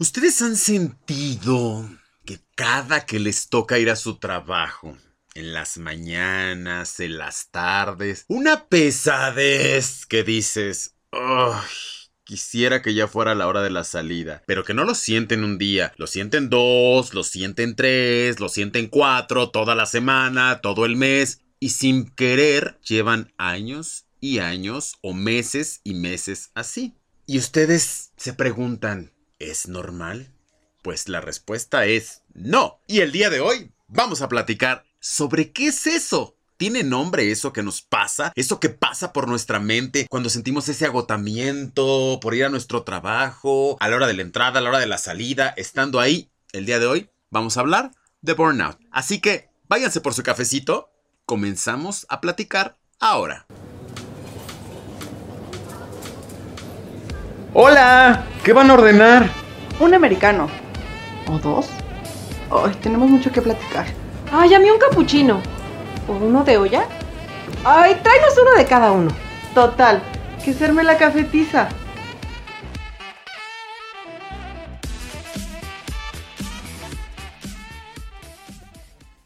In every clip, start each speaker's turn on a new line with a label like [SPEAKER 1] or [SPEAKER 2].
[SPEAKER 1] ¿Ustedes han sentido que cada que les toca ir a su trabajo, en las mañanas, en las tardes, una pesadez que dices, ¡ay! Quisiera que ya fuera la hora de la salida, pero que no lo sienten un día, lo sienten dos, lo sienten tres, lo sienten cuatro, toda la semana, todo el mes, y sin querer llevan años y años o meses y meses así. Y ustedes se preguntan, ¿Es normal? Pues la respuesta es no. Y el día de hoy vamos a platicar sobre qué es eso. ¿Tiene nombre eso que nos pasa? ¿Eso que pasa por nuestra mente cuando sentimos ese agotamiento por ir a nuestro trabajo, a la hora de la entrada, a la hora de la salida, estando ahí? El día de hoy vamos a hablar de burnout. Así que váyanse por su cafecito. Comenzamos a platicar ahora.
[SPEAKER 2] Hola, ¿qué van a ordenar?
[SPEAKER 3] Un americano.
[SPEAKER 4] ¿O dos?
[SPEAKER 3] Ay, tenemos mucho que platicar.
[SPEAKER 4] Ay, a mí un capuchino. ¿O uno de olla? Ay, tráenos uno de cada uno.
[SPEAKER 3] Total, que serme la cafetiza.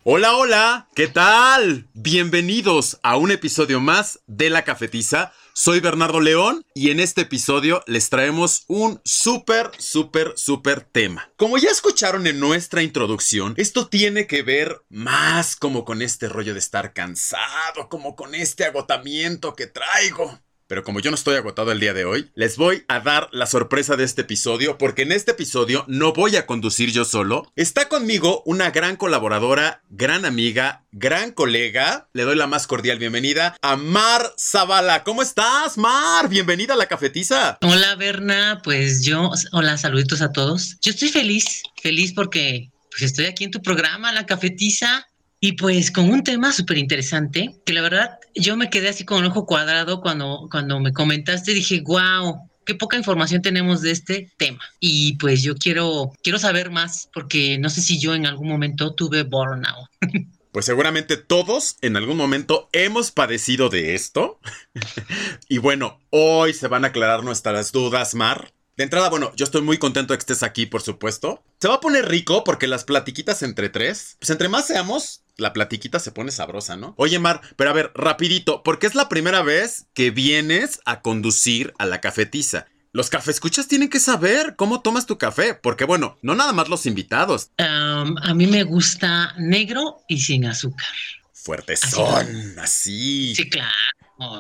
[SPEAKER 1] Hola, hola, ¿qué tal? Bienvenidos a un episodio más de La Cafetiza soy Bernardo León y en este episodio les traemos un súper, súper, súper tema. Como ya escucharon en nuestra introducción, esto tiene que ver más como con este rollo de estar cansado, como con este agotamiento que traigo. Pero como yo no estoy agotado el día de hoy, les voy a dar la sorpresa de este episodio porque en este episodio no voy a conducir yo solo. Está conmigo una gran colaboradora, gran amiga, gran colega. Le doy la más cordial bienvenida a Mar Zavala. ¿Cómo estás, Mar? Bienvenida a la cafetiza.
[SPEAKER 5] Hola, Berna. Pues yo, hola, saluditos a todos. Yo estoy feliz, feliz porque pues estoy aquí en tu programa, La Cafetiza. Y pues con un tema súper interesante, que la verdad yo me quedé así con el ojo cuadrado cuando, cuando me comentaste, dije, wow, qué poca información tenemos de este tema. Y pues yo quiero, quiero saber más, porque no sé si yo en algún momento tuve burnout.
[SPEAKER 1] Pues seguramente todos en algún momento hemos padecido de esto. y bueno, hoy se van a aclarar nuestras dudas, Mar. De entrada, bueno, yo estoy muy contento de que estés aquí, por supuesto. Se va a poner rico porque las platiquitas entre tres, pues entre más seamos, la platiquita se pone sabrosa, ¿no? Oye, Mar, pero a ver, rapidito, porque es la primera vez que vienes a conducir a la cafetiza. Los cafescuchas tienen que saber cómo tomas tu café, porque bueno, no nada más los invitados.
[SPEAKER 5] a mí me gusta negro y sin azúcar.
[SPEAKER 1] Fuertes son, así.
[SPEAKER 5] Sí, claro.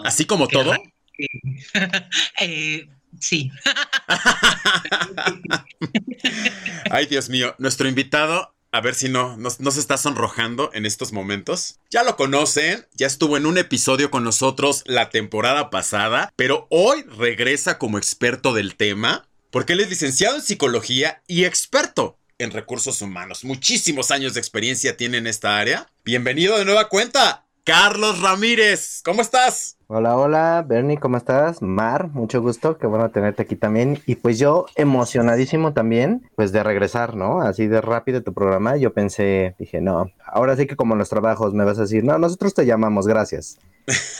[SPEAKER 1] Así como todo.
[SPEAKER 5] eh, Sí.
[SPEAKER 1] Ay, Dios mío, nuestro invitado, a ver si no nos, se está sonrojando en estos momentos. Ya lo conocen, ya estuvo en un episodio con nosotros la temporada pasada, pero hoy regresa como experto del tema, porque él es licenciado en psicología y experto en recursos humanos. Muchísimos años de experiencia tiene en esta área. Bienvenido de nueva cuenta, Carlos Ramírez. ¿Cómo estás?
[SPEAKER 6] Hola, hola, Bernie, ¿cómo estás? Mar, mucho gusto, qué bueno tenerte aquí también. Y pues yo emocionadísimo también, pues de regresar, ¿no? Así de rápido tu programa. Yo pensé, dije, no, ahora sí que como en los trabajos me vas a decir, no, nosotros te llamamos, gracias.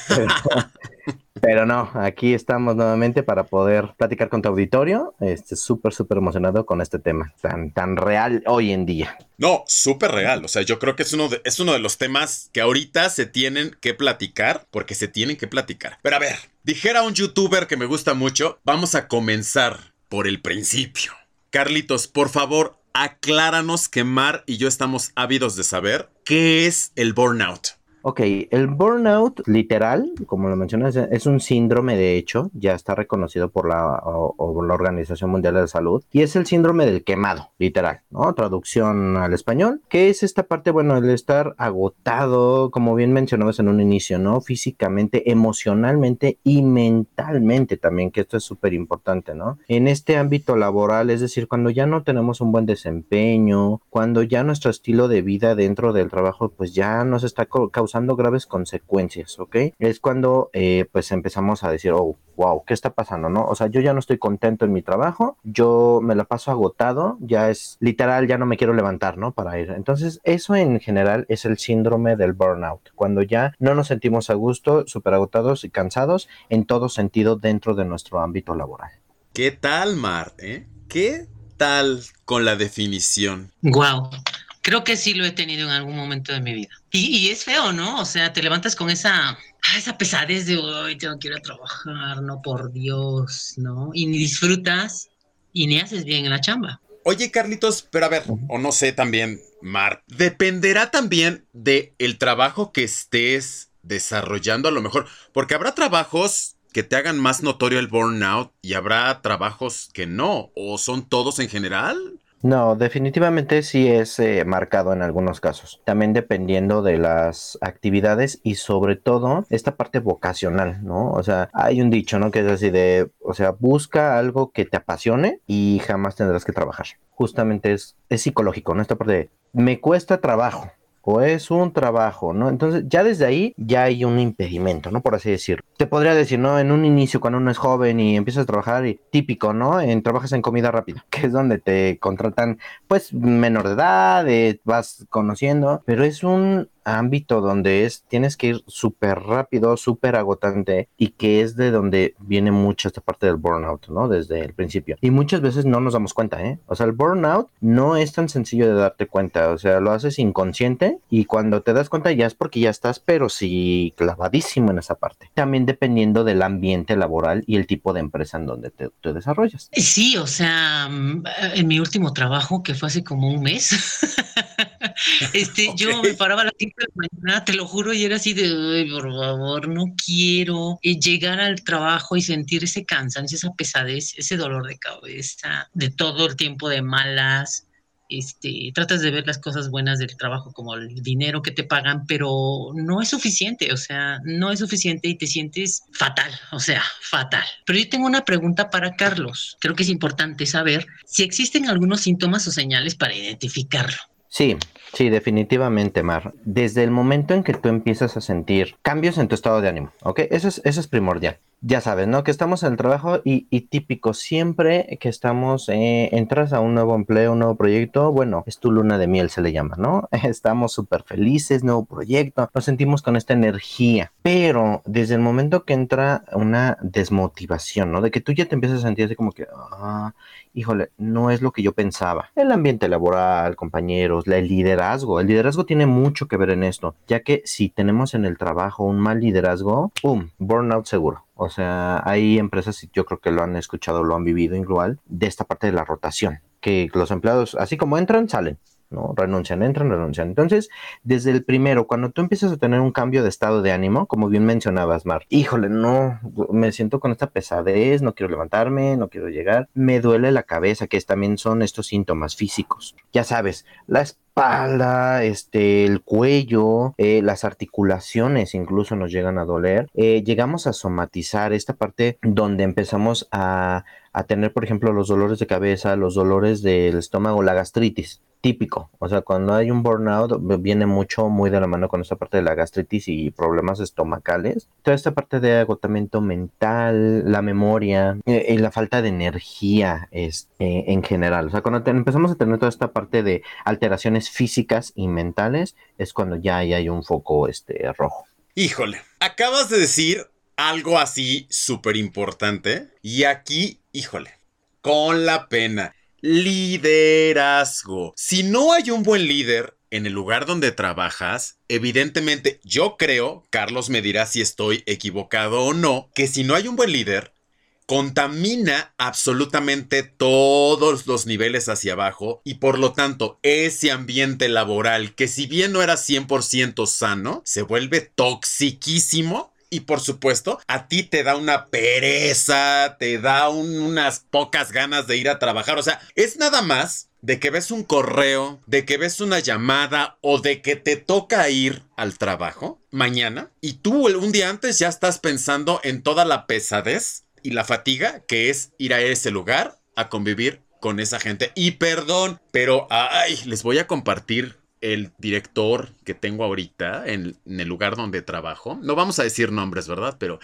[SPEAKER 6] Pero no, aquí estamos nuevamente para poder platicar con tu auditorio. Este, súper, súper emocionado con este tema tan, tan real hoy en día.
[SPEAKER 1] No, súper real. O sea, yo creo que es uno, de, es uno de los temas que ahorita se tienen que platicar porque se tienen que platicar. Pero a ver, dijera un youtuber que me gusta mucho, vamos a comenzar por el principio. Carlitos, por favor, acláranos que Mar y yo estamos ávidos de saber qué es el burnout.
[SPEAKER 6] Ok, el burnout literal, como lo mencionas, es un síndrome de hecho, ya está reconocido por la, la Organización Mundial de la Salud, y es el síndrome del quemado, literal, ¿no? Traducción al español, que es esta parte, bueno, el estar agotado, como bien mencionabas en un inicio, ¿no? Físicamente, emocionalmente y mentalmente también, que esto es súper importante, ¿no? En este ámbito laboral, es decir, cuando ya no tenemos un buen desempeño, cuando ya nuestro estilo de vida dentro del trabajo, pues ya nos está causando graves consecuencias, ¿ok? Es cuando eh, pues empezamos a decir, oh, wow, ¿qué está pasando, no? O sea, yo ya no estoy contento en mi trabajo, yo me la paso agotado, ya es literal, ya no me quiero levantar, ¿no? Para ir. Entonces, eso en general es el síndrome del burnout, cuando ya no nos sentimos a gusto, súper agotados y cansados en todo sentido dentro de nuestro ámbito laboral.
[SPEAKER 1] ¿Qué tal, Mar? ¿Eh? ¿Qué tal con la definición?
[SPEAKER 5] Wow. Creo que sí lo he tenido en algún momento de mi vida. Y, y es feo, ¿no? O sea, te levantas con esa, ah, esa pesadez de hoy tengo que ir a trabajar, no por Dios, ¿no? Y ni disfrutas y ni haces bien en la chamba.
[SPEAKER 1] Oye, Carlitos, pero a ver, o no sé también, Mar, dependerá también de el trabajo que estés desarrollando a lo mejor, porque habrá trabajos que te hagan más notorio el burnout y habrá trabajos que no, o son todos en general.
[SPEAKER 6] No, definitivamente sí es eh, marcado en algunos casos. También dependiendo de las actividades y sobre todo esta parte vocacional, ¿no? O sea, hay un dicho, ¿no? Que es así de, o sea, busca algo que te apasione y jamás tendrás que trabajar. Justamente es, es psicológico, ¿no? Esta parte de, me cuesta trabajo o es un trabajo, ¿no? Entonces ya desde ahí ya hay un impedimento, ¿no? Por así decirlo. Te podría decir, ¿no? En un inicio cuando uno es joven y empiezas a trabajar, y típico, ¿no? En, trabajas en comida rápida, que es donde te contratan, pues, menor de edad, eh, vas conociendo, pero es un ámbito donde es tienes que ir súper rápido, súper agotante y que es de donde viene mucha esta parte del burnout, ¿no? Desde el principio. Y muchas veces no nos damos cuenta, ¿eh? O sea, el burnout no es tan sencillo de darte cuenta, o sea, lo haces inconsciente y cuando te das cuenta ya es porque ya estás, pero sí clavadísimo en esa parte. También dependiendo del ambiente laboral y el tipo de empresa en donde te, te desarrollas.
[SPEAKER 5] Sí, o sea, mm, en mi último trabajo, que fue hace como un mes, este, okay. yo me paraba a las 5 te lo juro, y era así de, por favor, no quiero llegar al trabajo y sentir ese cansancio, esa pesadez, ese dolor de cabeza, de todo el tiempo de malas. Este, tratas de ver las cosas buenas del trabajo como el dinero que te pagan, pero no es suficiente, o sea, no es suficiente y te sientes fatal, o sea, fatal. Pero yo tengo una pregunta para Carlos. Creo que es importante saber si existen algunos síntomas o señales para identificarlo.
[SPEAKER 6] Sí, sí, definitivamente, Mar. Desde el momento en que tú empiezas a sentir cambios en tu estado de ánimo, ¿ok? Eso es, eso es primordial. Ya sabes, ¿no? Que estamos en el trabajo y, y típico, siempre que estamos, eh, entras a un nuevo empleo, un nuevo proyecto, bueno, es tu luna de miel, se le llama, ¿no? Estamos súper felices, nuevo proyecto, nos sentimos con esta energía, pero desde el momento que entra una desmotivación, ¿no? De que tú ya te empiezas a sentir así como que, ah, híjole, no es lo que yo pensaba. El ambiente laboral, compañeros, el liderazgo. El liderazgo tiene mucho que ver en esto, ya que si tenemos en el trabajo un mal liderazgo, ¡pum! Burnout seguro. O sea, hay empresas, yo creo que lo han escuchado, lo han vivido igual, de esta parte de la rotación, que los empleados, así como entran, salen. ¿No? Renuncian, entran, renuncian. Entonces, desde el primero, cuando tú empiezas a tener un cambio de estado de ánimo, como bien mencionabas, Mar, híjole, no, me siento con esta pesadez, no quiero levantarme, no quiero llegar, me duele la cabeza, que también son estos síntomas físicos. Ya sabes, la espalda, este, el cuello, eh, las articulaciones incluso nos llegan a doler. Eh, llegamos a somatizar esta parte donde empezamos a, a tener, por ejemplo, los dolores de cabeza, los dolores del estómago, la gastritis típico. O sea, cuando hay un burnout viene mucho muy de la mano con esta parte de la gastritis y problemas estomacales. Toda esta parte de agotamiento mental, la memoria eh, y la falta de energía es, eh, en general. O sea, cuando empezamos a tener toda esta parte de alteraciones físicas y mentales es cuando ya hay un foco este, rojo.
[SPEAKER 1] Híjole, acabas de decir algo así súper importante y aquí, híjole, con la pena liderazgo. Si no hay un buen líder en el lugar donde trabajas, evidentemente yo creo, Carlos me dirá si estoy equivocado o no, que si no hay un buen líder, contamina absolutamente todos los niveles hacia abajo y por lo tanto ese ambiente laboral que si bien no era 100% sano, se vuelve toxiquísimo y por supuesto, a ti te da una pereza, te da un, unas pocas ganas de ir a trabajar. O sea, es nada más de que ves un correo, de que ves una llamada o de que te toca ir al trabajo mañana y tú un día antes ya estás pensando en toda la pesadez y la fatiga que es ir a ese lugar a convivir con esa gente. Y perdón, pero ay, les voy a compartir el director que tengo ahorita en, en, el lugar donde trabajo. No vamos a decir nombres, ¿verdad? Pero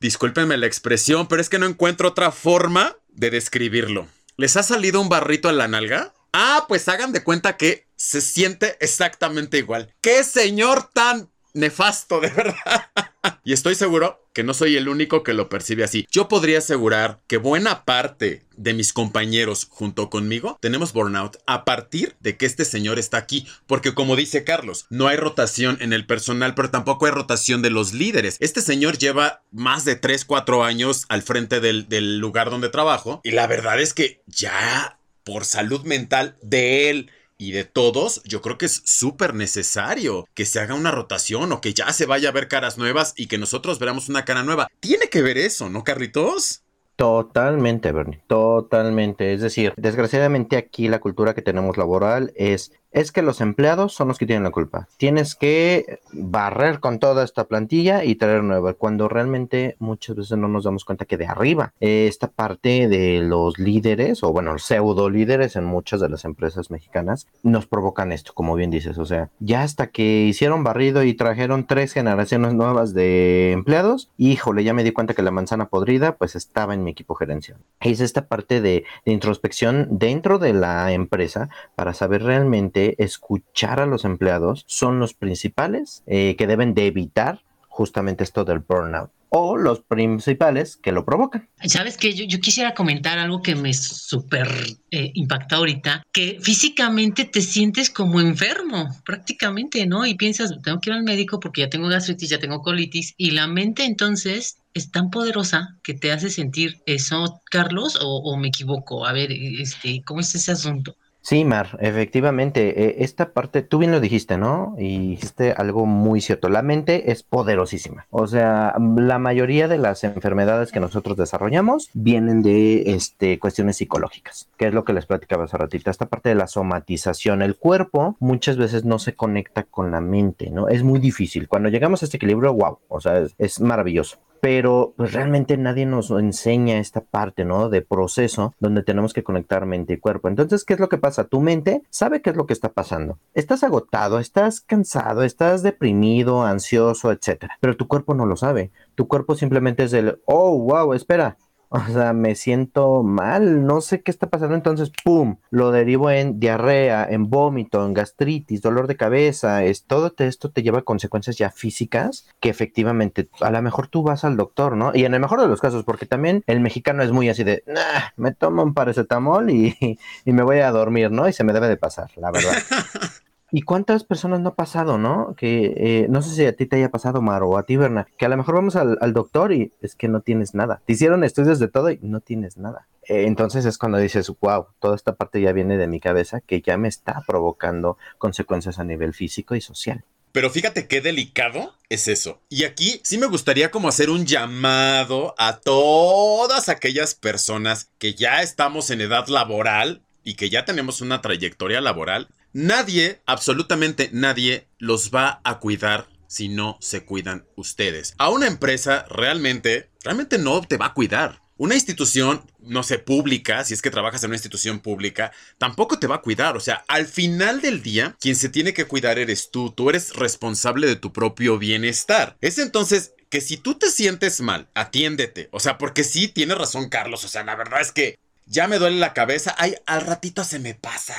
[SPEAKER 1] discúlpenme la expresión, pero es que no encuentro otra forma de describirlo. ¿Les ha salido un barrito en la nalga? Ah, pues hagan de cuenta que se siente exactamente igual. ¡Qué señor tan nefasto, de verdad! y estoy seguro que no soy el único que lo percibe así. Yo podría asegurar que buena parte de mis compañeros junto conmigo tenemos burnout a partir de que este señor está aquí. Porque como dice Carlos, no hay rotación en el personal, pero tampoco hay rotación de los líderes. Este señor lleva más de 3, 4 años al frente del, del lugar donde trabajo. Y la verdad es que ya por salud mental de él y de todos, yo creo que es súper necesario que se haga una rotación o que ya se vaya a ver caras nuevas y que nosotros veamos una cara nueva. Tiene que ver eso, ¿no, Carlitos?
[SPEAKER 6] Totalmente, Bernie, totalmente. Es decir, desgraciadamente aquí la cultura que tenemos laboral es es que los empleados son los que tienen la culpa. Tienes que barrer con toda esta plantilla y traer nueva, cuando realmente muchas veces no nos damos cuenta que de arriba, esta parte de los líderes, o bueno, pseudo líderes en muchas de las empresas mexicanas, nos provocan esto, como bien dices. O sea, ya hasta que hicieron barrido y trajeron tres generaciones nuevas de empleados, híjole, ya me di cuenta que la manzana podrida, pues estaba en mi equipo gerencial. Es esta parte de, de introspección dentro de la empresa para saber realmente escuchar a los empleados son los principales eh, que deben de evitar justamente esto del burnout o los principales que lo provocan.
[SPEAKER 5] Sabes que yo, quisiera comentar algo que me súper eh, impacta ahorita, que físicamente te sientes como enfermo, prácticamente, ¿no? Y piensas, tengo que ir al médico porque ya tengo gastritis, ya tengo colitis, y la mente entonces es tan poderosa que te hace sentir eso, Carlos, o, o me equivoco. A ver, este, ¿cómo es ese asunto?
[SPEAKER 6] Sí, Mar, efectivamente, eh, esta parte, tú bien lo dijiste, ¿no? Y dijiste algo muy cierto, la mente es poderosísima. O sea, la mayoría de las enfermedades que nosotros desarrollamos vienen de este, cuestiones psicológicas, que es lo que les platicaba hace ratito, esta parte de la somatización. El cuerpo muchas veces no se conecta con la mente, ¿no? Es muy difícil. Cuando llegamos a este equilibrio, wow, o sea, es maravilloso pero pues realmente nadie nos enseña esta parte, ¿no? De proceso donde tenemos que conectar mente y cuerpo. Entonces, ¿qué es lo que pasa? Tu mente sabe qué es lo que está pasando. Estás agotado, estás cansado, estás deprimido, ansioso, etcétera, pero tu cuerpo no lo sabe. Tu cuerpo simplemente es el, oh, wow, espera, o sea, me siento mal, no sé qué está pasando, entonces, ¡pum!, lo derivo en diarrea, en vómito, en gastritis, dolor de cabeza, es, todo esto te lleva a consecuencias ya físicas que efectivamente, a lo mejor tú vas al doctor, ¿no? Y en el mejor de los casos, porque también el mexicano es muy así de, nah, me tomo un paracetamol y, y me voy a dormir, ¿no? Y se me debe de pasar, la verdad. ¿Y cuántas personas no ha pasado, no? Que eh, no sé si a ti te haya pasado, Mar, o a ti, Berna, que a lo mejor vamos al, doctor y es que no tienes nada. Te hicieron estudios de todo y no tienes nada. Eh, entonces es cuando dices, wow, toda esta parte ya viene de mi cabeza que ya me está provocando consecuencias a nivel físico y social.
[SPEAKER 1] Pero fíjate qué delicado es eso. Y aquí sí me gustaría como hacer un llamado a todas aquellas personas que ya estamos en edad laboral y que ya tenemos una trayectoria laboral Nadie, absolutamente nadie, los va a cuidar si no se cuidan ustedes. A una empresa realmente, realmente no te va a cuidar. Una institución, no sé, pública, si es que trabajas en una institución pública, tampoco te va a cuidar. O sea, al final del día, quien se tiene que cuidar eres tú. Tú eres responsable de tu propio bienestar. Es entonces que si tú te sientes mal, atiéndete. O sea, porque sí, tiene razón Carlos. O sea, la verdad es que ya me duele la cabeza. Ay, al ratito se me pasa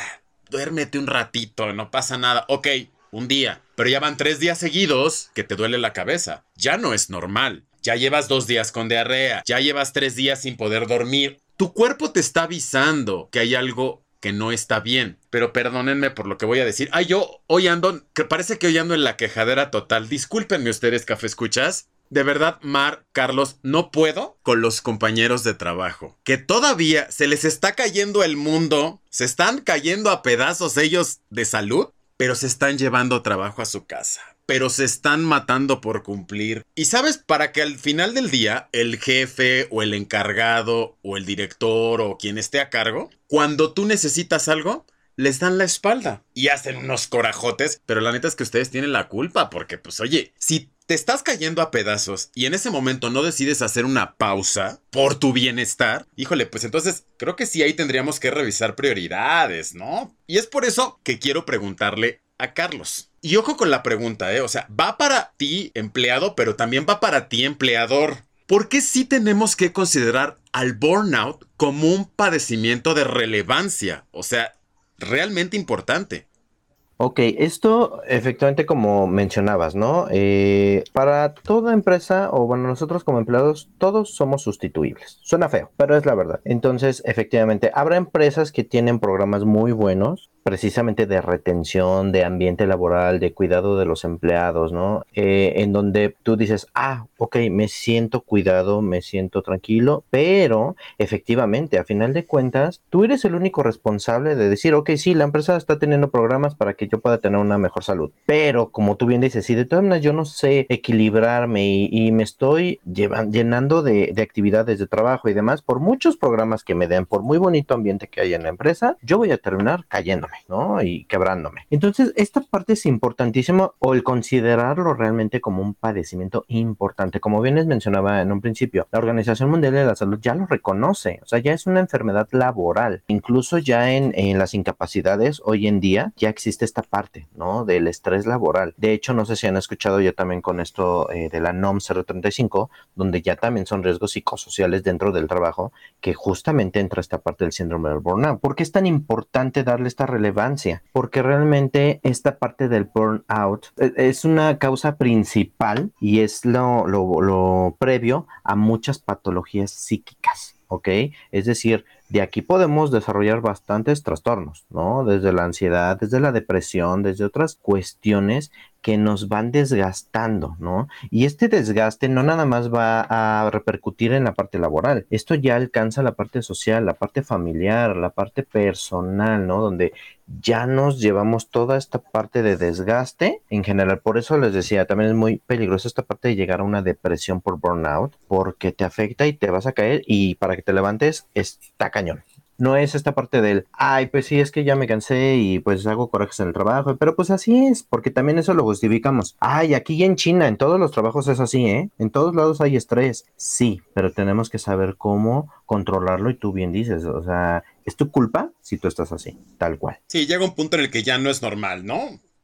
[SPEAKER 1] duérmete un ratito, no pasa nada. Ok, un día. Pero ya van tres días seguidos que te duele la cabeza. Ya no es normal. Ya llevas dos días con diarrea. Ya llevas tres días sin poder dormir. Tu cuerpo te está avisando que hay algo que no está bien. Pero perdónenme por lo que voy a decir. Ay, yo hoy ando, que parece que hoy ando en la quejadera total. Discúlpenme ustedes, café escuchas. De verdad, Mar, Carlos, no puedo con los compañeros de trabajo. Que todavía se les está cayendo el mundo, se están cayendo a pedazos ellos de salud, pero se están llevando trabajo a su casa. Pero se están matando por cumplir. Y sabes, para que al final del día el jefe o el encargado o el director o quien esté a cargo, cuando tú necesitas algo, les dan la espalda y hacen unos corajotes, pero la neta es que ustedes tienen la culpa porque pues oye, si te estás cayendo a pedazos y en ese momento no decides hacer una pausa por tu bienestar, híjole, pues entonces creo que sí ahí tendríamos que revisar prioridades, ¿no? Y es por eso que quiero preguntarle a Carlos. Y ojo con la pregunta, ¿eh? O sea, va para ti empleado, pero también va para ti empleador. ¿Por qué sí tenemos que considerar al burnout como un padecimiento de relevancia? O sea, realmente importante.
[SPEAKER 6] Ok, esto efectivamente como mencionabas, ¿no? Eh, para toda empresa, o bueno, nosotros como empleados, todos somos sustituibles. Suena feo, pero es la verdad. Entonces, efectivamente, habrá empresas que tienen programas muy buenos, precisamente de retención, de ambiente laboral, de cuidado de los empleados, ¿no? Eh, en donde tú dices, ah, ok, me siento cuidado, me siento tranquilo, pero efectivamente, a final de cuentas, tú eres el único responsable de decir, ok, sí, la empresa está teniendo programas para que yo pueda tener una mejor salud, pero como tú bien dices, si de todas maneras yo no sé equilibrarme y, me estoy llenando de, de actividades de trabajo y demás, por muchos programas que me den, por muy bonito ambiente que haya en la empresa, yo voy a terminar ¿no? Y quebrándome. Entonces, esta parte es importantísima o el considerarlo realmente como un padecimiento importante. Como bien les mencionaba en un principio, la Organización Mundial de la Salud ya lo reconoce, o sea, ya es una enfermedad laboral. Incluso ya en, las incapacidades, hoy en día, ya existe esta parte, ¿no? Del estrés laboral. De hecho, no sé si han escuchado yo también con esto eh, de la NOM 035, donde ya también son riesgos psicosociales dentro del trabajo, que justamente entra esta parte del síndrome del burnout. ¿Por qué es tan importante darle esta relación relevancia, porque realmente esta parte del burnout eh, es una causa principal y es lo, lo, previo a muchas patologías psíquicas. ¿ok? Es decir, de aquí podemos desarrollar bastantes trastornos, ¿no? Desde la ansiedad, desde la depresión, desde otras cuestiones que nos van desgastando, ¿no? Y este desgaste no nada más va a repercutir en la parte laboral, esto ya alcanza la parte social, la parte familiar, la parte personal, ¿no? Donde ya nos llevamos toda esta parte de desgaste en general. Por eso les decía, también es muy peligroso esta parte de llegar a una depresión por burnout, porque te afecta y te vas a caer y para que te levantes está cañón no es esta parte del, ay, pues sí, es que ya me cansé y pues hago corajes en el trabajo, pero pues así es, porque también eso lo justificamos. Ay, aquí en China, en todos los trabajos es así, ¿eh? En todos lados hay estrés. Sí, pero tenemos que saber cómo controlarlo y tú bien dices, o sea, es tu culpa si tú estás así, tal cual.
[SPEAKER 1] Sí, llega un punto en el que ya no es normal, ¿no?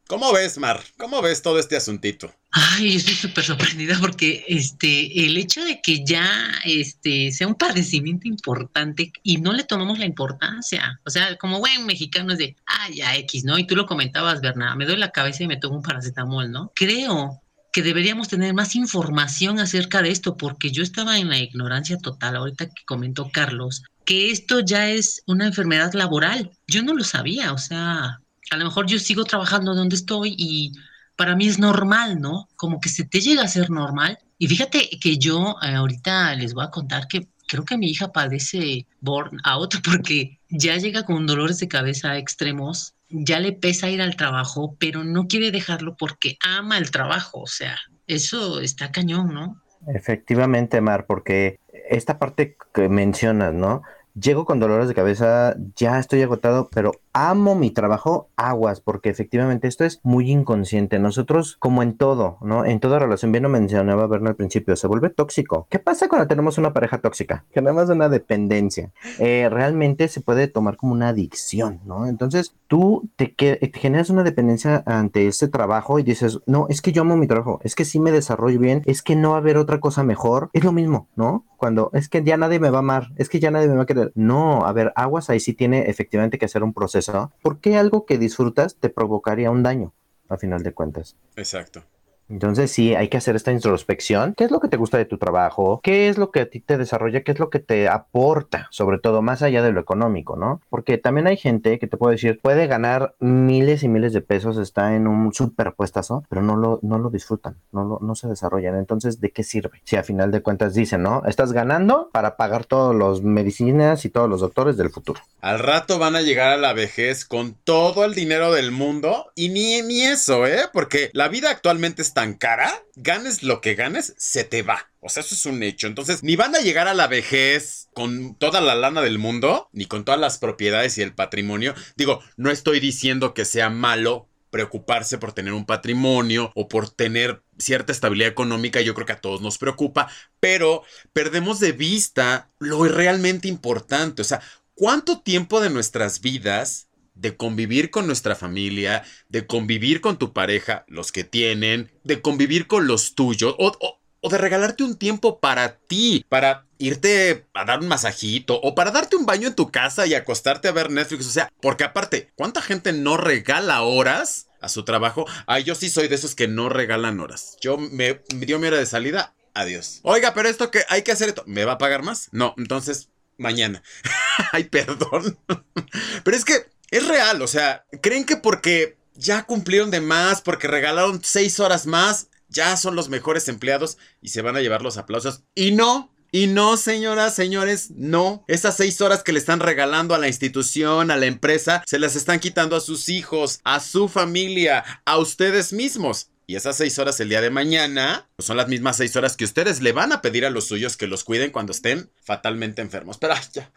[SPEAKER 1] ¿Cómo ves, Mar? ¿Cómo ves todo este asuntito?
[SPEAKER 5] Ay, yo estoy súper sorprendida porque este, el hecho de que ya este, sea un padecimiento importante y no le tomamos la importancia. O sea, como buen mexicano es de, ah, ya X, ¿no? Y tú lo comentabas, Bernard, me doy la cabeza y me tomo un paracetamol, ¿no? Creo que deberíamos tener más información acerca de esto porque yo estaba en la ignorancia total ahorita que comentó Carlos que esto ya es una enfermedad laboral. Yo no lo sabía, o sea, a lo mejor yo sigo trabajando donde estoy y para mí es normal, ¿no? Como que se te llega a ser normal. Y fíjate que yo eh, ahorita les voy a contar que creo que mi hija padece burnout porque ya llega con dolores de cabeza extremos, ya le pesa ir al trabajo, pero no quiere dejarlo porque ama el trabajo. O sea, eso está cañón, ¿no?
[SPEAKER 6] Efectivamente, Mar, porque esta parte que mencionas, ¿no? Llego con dolores de cabeza, ya estoy agotado, pero amo mi trabajo, aguas, porque efectivamente esto es muy inconsciente. Nosotros, como en todo, ¿no? En toda relación, bien lo mencionaba Berna al principio, se vuelve tóxico. ¿Qué pasa cuando tenemos una pareja tóxica? Generamos una dependencia. Eh, realmente se puede tomar como una adicción, ¿no? Entonces, tú te, te generas una dependencia ante ese trabajo y dices, no, es que yo amo mi trabajo, es que sí me desarrollo bien, es que no va a haber otra cosa mejor. Es lo mismo, ¿no? Cuando es que ya nadie me va a amar, es que ya nadie me va a querer. No, a ver, aguas ahí sí tiene efectivamente que hacer un proceso ¿por qué algo que disfrutas te provocaría un daño, a final de cuentas?
[SPEAKER 1] Exacto.
[SPEAKER 6] Entonces sí, hay que hacer esta introspección. ¿Qué es lo que te gusta de tu trabajo? ¿Qué es lo que a ti te desarrolla? ¿Qué es lo que te aporta? Sobre todo más allá de lo económico, ¿no? Porque también hay gente que te puede decir, puede ganar miles y miles de pesos, está en un superpuestazo, pero no lo, no lo disfrutan, no, lo, no se desarrollan. Entonces, ¿de qué sirve? Si a final de cuentas dicen, ¿no? Estás ganando para pagar todos los medicinas y todos los doctores del futuro.
[SPEAKER 1] Al rato van a llegar a la vejez con todo el dinero del mundo y ni, ni eso, ¿eh? Porque la vida actualmente está cara, ganes lo que ganes, se te va. O sea, eso es un hecho. Entonces, ni van a llegar a la vejez con toda la lana del mundo, ni con todas las propiedades y el patrimonio. Digo, no estoy diciendo que sea malo preocuparse por tener un patrimonio o por tener cierta estabilidad económica, yo creo que a todos nos preocupa, pero perdemos de vista lo realmente importante, o sea, ¿cuánto tiempo de nuestras vidas de convivir con nuestra familia, de convivir con tu pareja, los que tienen, de convivir con los tuyos, o, o de regalarte un tiempo para ti, para irte a dar un masajito o para darte un baño en tu casa y acostarte a ver Netflix. O sea, porque aparte, ¿cuánta gente no regala horas a su trabajo? Ay, yo sí soy de esos que no regalan horas. Yo me, me dio mi hora de salida. Adiós. Oiga, pero esto que hay que hacer esto, ¿me va a pagar más? No, entonces mañana. Ay, perdón. pero es que es real, o sea, creen que porque ya cumplieron de más, porque regalaron seis horas más, ya son los mejores empleados y se van a llevar los aplausos. Y no, y no, señoras, señores, no. Esas seis horas que le están regalando a la institución, a la empresa, se las están quitando a sus hijos, a su familia, a ustedes mismos. Y esas seis horas el día de mañana pues son las mismas seis horas que ustedes le van a pedir a los suyos que los cuiden cuando estén fatalmente enfermos. Pero ya,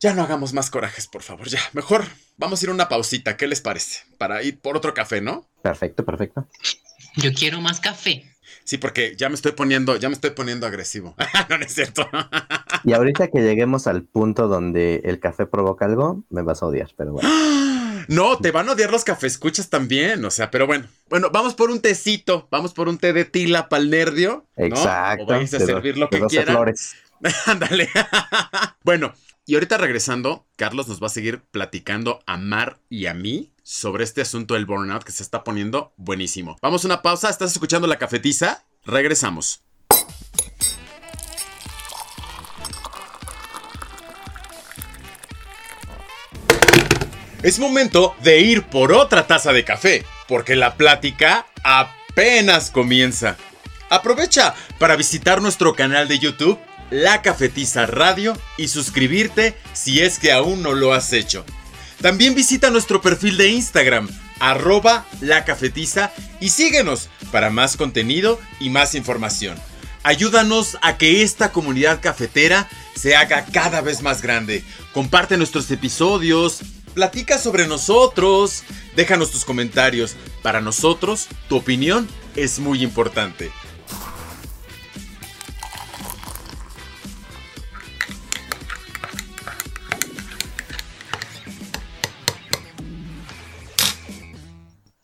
[SPEAKER 1] ya no hagamos más corajes, por favor. Ya, mejor vamos a ir a una pausita. ¿Qué les parece? Para ir por otro café, ¿no?
[SPEAKER 6] Perfecto, perfecto.
[SPEAKER 5] Yo quiero más café.
[SPEAKER 1] Sí, porque ya me estoy poniendo, ya me estoy poniendo agresivo. no, no es cierto.
[SPEAKER 6] y ahorita que lleguemos al punto donde el café provoca algo, me vas a odiar, pero bueno.
[SPEAKER 1] No, te van a odiar los café escuchas también, o sea, pero bueno. Bueno, vamos por un tecito, vamos por un té de tila para el nervio.
[SPEAKER 6] Exacto.
[SPEAKER 1] O vais a servir lo que quieran. flores. Ándale. bueno, y ahorita regresando, Carlos nos va a seguir platicando a Mar y a mí sobre este asunto del burnout que se está poniendo buenísimo. Vamos a una pausa, ¿estás escuchando la cafetiza? Regresamos. Es momento de ir por otra taza de café, porque la plática apenas comienza. Aprovecha para visitar nuestro canal de YouTube, La Cafetiza Radio, y suscribirte si es que aún no lo has hecho. También visita nuestro perfil de Instagram, arroba La Cafetiza, y síguenos para más contenido y más información. Ayúdanos a que esta comunidad cafetera se haga cada vez más grande. Comparte nuestros episodios, platica sobre nosotros, déjanos tus comentarios. Para nosotros, tu opinión es muy importante.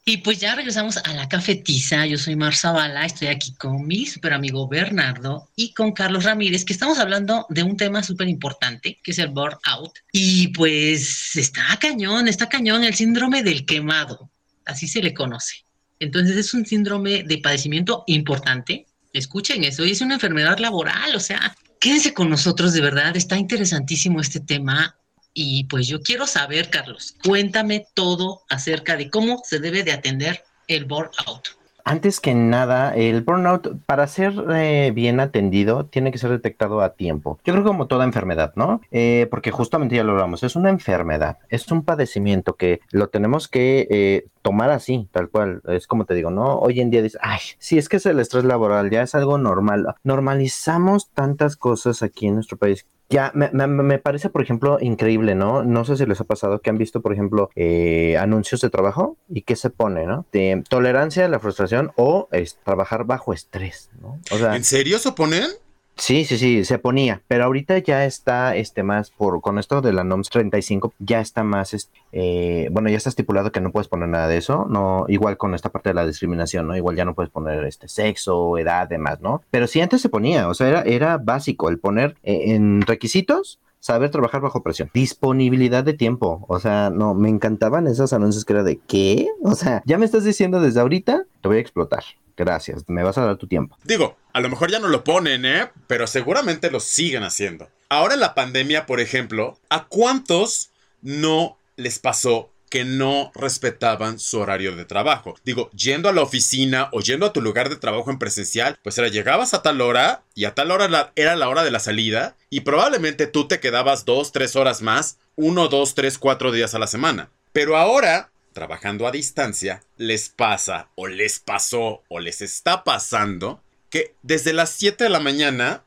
[SPEAKER 5] Y pues ya regresamos a la cafetiza. Yo soy Mar Zavala, estoy aquí con mi super amigo Bernardo y con Carlos Ramírez, que estamos hablando de un tema súper importante, que es el burnout. Y pues está cañón, está cañón el síndrome del quemado, así se le conoce. Entonces es un síndrome de padecimiento importante. Escuchen eso, y es una enfermedad laboral, o sea, quédense con nosotros, de verdad, está interesantísimo este tema y pues yo quiero saber, Carlos, cuéntame todo acerca de cómo se debe de atender el burnout.
[SPEAKER 6] Antes que nada, el burnout, para ser eh, bien atendido, tiene que ser detectado a tiempo. Yo creo como toda enfermedad, ¿no? Eh, porque justamente ya lo hablamos, es una enfermedad, es un padecimiento que lo tenemos que eh, tomar así, tal cual. Es como te digo, ¿no? Hoy en día dices, ay, sí, es que es el estrés laboral, ya es algo normal. Normalizamos tantas cosas aquí en nuestro país ya, me, me, parece, por ejemplo, increíble, ¿no? No sé si les ha pasado que han visto, por ejemplo, eh, anuncios de trabajo y qué se pone, ¿no? De tolerancia a la frustración o trabajar bajo estrés, ¿no?
[SPEAKER 1] O sea, ¿En serio se ponen?
[SPEAKER 6] Sí, sí, sí, se ponía, pero ahorita ya está este más por con esto de la NOMS 35 ya está más eh, bueno, ya está estipulado que no puedes poner nada de eso, no igual con esta parte de la discriminación, ¿no? Igual ya no puedes poner este sexo, edad, demás, ¿no? Pero sí antes se ponía, o sea, era era básico el poner eh, en requisitos saber trabajar bajo presión, disponibilidad de tiempo, o sea, no, me encantaban esos anuncios que era de ¿qué? O sea, ya me estás diciendo desde ahorita, te voy a explotar. Gracias, me vas a dar tu tiempo.
[SPEAKER 1] Digo, a lo mejor ya no lo ponen, ¿eh? Pero seguramente lo siguen haciendo. Ahora en la pandemia, por ejemplo, ¿a cuántos no les pasó que no respetaban su horario de trabajo. Digo, yendo a la oficina o yendo a tu lugar de trabajo en presencial, pues era llegabas a tal hora y a tal hora era la hora de la salida y probablemente tú te quedabas dos, tres horas más, uno, dos, tres, cuatro días a la semana. Pero ahora trabajando a distancia, les pasa o les pasó o les está pasando que desde las 7 de la mañana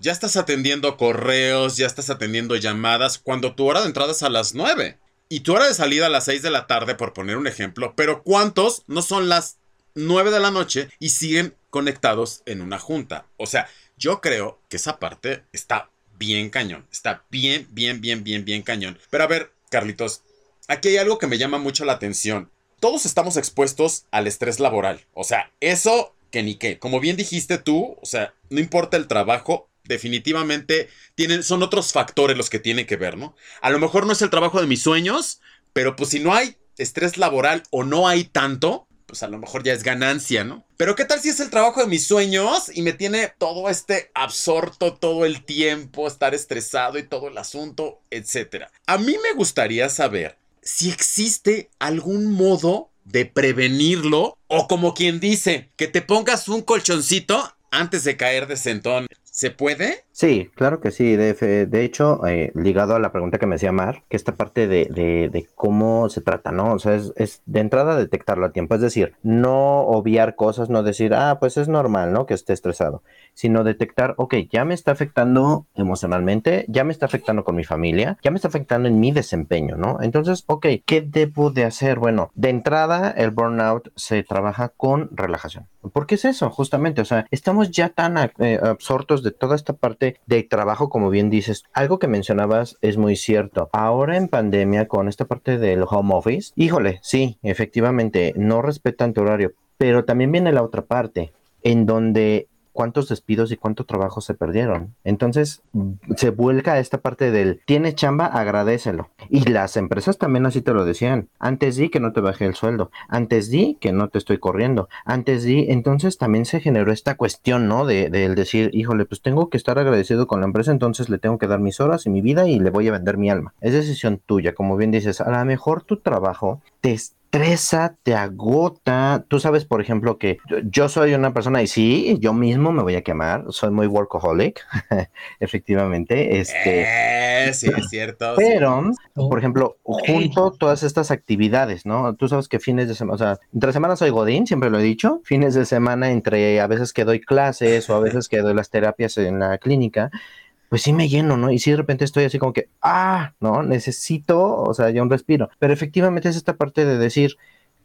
[SPEAKER 1] ya estás atendiendo correos, ya estás atendiendo llamadas cuando tu hora de entrada es a las 9 y tu hora de salida a las 6 de la tarde, por poner un ejemplo, pero ¿cuántos no son las 9 de la noche y siguen conectados en una junta? O sea, yo creo que esa parte está bien cañón, está bien, bien, bien, bien, bien cañón. Pero a ver, Carlitos, aquí hay algo que me llama mucho la atención. Todos estamos expuestos al estrés laboral. O sea, eso que ni qué. Como bien dijiste tú, o sea, no importa el trabajo, definitivamente tienen, son otros factores los que tienen que ver, ¿no? A lo mejor no es el trabajo de mis sueños, pero pues si no hay estrés laboral o no hay tanto, pues a lo mejor ya es ganancia, ¿no? Pero ¿qué tal si es el trabajo de mis sueños y me tiene todo este absorto todo el tiempo, estar estresado y todo el asunto, etcétera? A mí me gustaría saber si existe algún modo de prevenirlo o como quien dice, que te pongas un colchoncito antes de caer de sentón. ¿Se puede?
[SPEAKER 6] Sí, claro que sí. De, de hecho, eh, ligado a la pregunta que me hacía Mar, que esta parte de, de, de cómo se trata, ¿no? O sea, es, es, de entrada detectarlo a tiempo. Es decir, no obviar cosas, no decir, ah, pues es normal, ¿no? Que esté estresado, sino detectar, ok, ya me está afectando emocionalmente, ya me está afectando con mi familia, ya me está afectando en mi desempeño, ¿no? Entonces, ok, ¿qué debo de hacer? Bueno, de entrada, el burnout se trabaja con relajación. ¿Por qué es eso? Justamente, o sea, estamos ya tan eh, absortos de toda esta parte de trabajo, como bien dices. Algo que mencionabas es muy cierto. Ahora en pandemia, con esta parte del home office, híjole, sí, efectivamente, no respetan tu horario, pero también viene la otra parte, en donde cuántos despidos y cuánto trabajo se perdieron. Entonces se vuelca a esta parte del tiene chamba, agradecelo. Y las empresas también así te lo decían. Antes di que no te bajé el sueldo. Antes di que no te estoy corriendo. Antes di, entonces también se generó esta cuestión, ¿no? De, de decir, híjole, pues tengo que estar agradecido con la empresa, entonces le tengo que dar mis horas y mi vida y le voy a vender mi alma. Es decisión tuya, como bien dices, a lo mejor tu trabajo te estresa, te agota. Tú sabes, por ejemplo, que yo soy una persona y sí, yo mismo me voy a quemar. Soy muy workaholic, efectivamente. Este,
[SPEAKER 1] eh, sí, es cierto.
[SPEAKER 6] Pero, por ejemplo, junto todas estas actividades, ¿no? Tú sabes que fines de semana, o sea, entre semanas soy Godín, siempre lo he dicho. Fines de semana, entre a veces que doy clases o a veces que doy las terapias en la clínica pues sí me lleno, ¿no? Y si de repente estoy así como que, ah, no, necesito, o sea, ya un respiro. Pero efectivamente es esta parte de decir,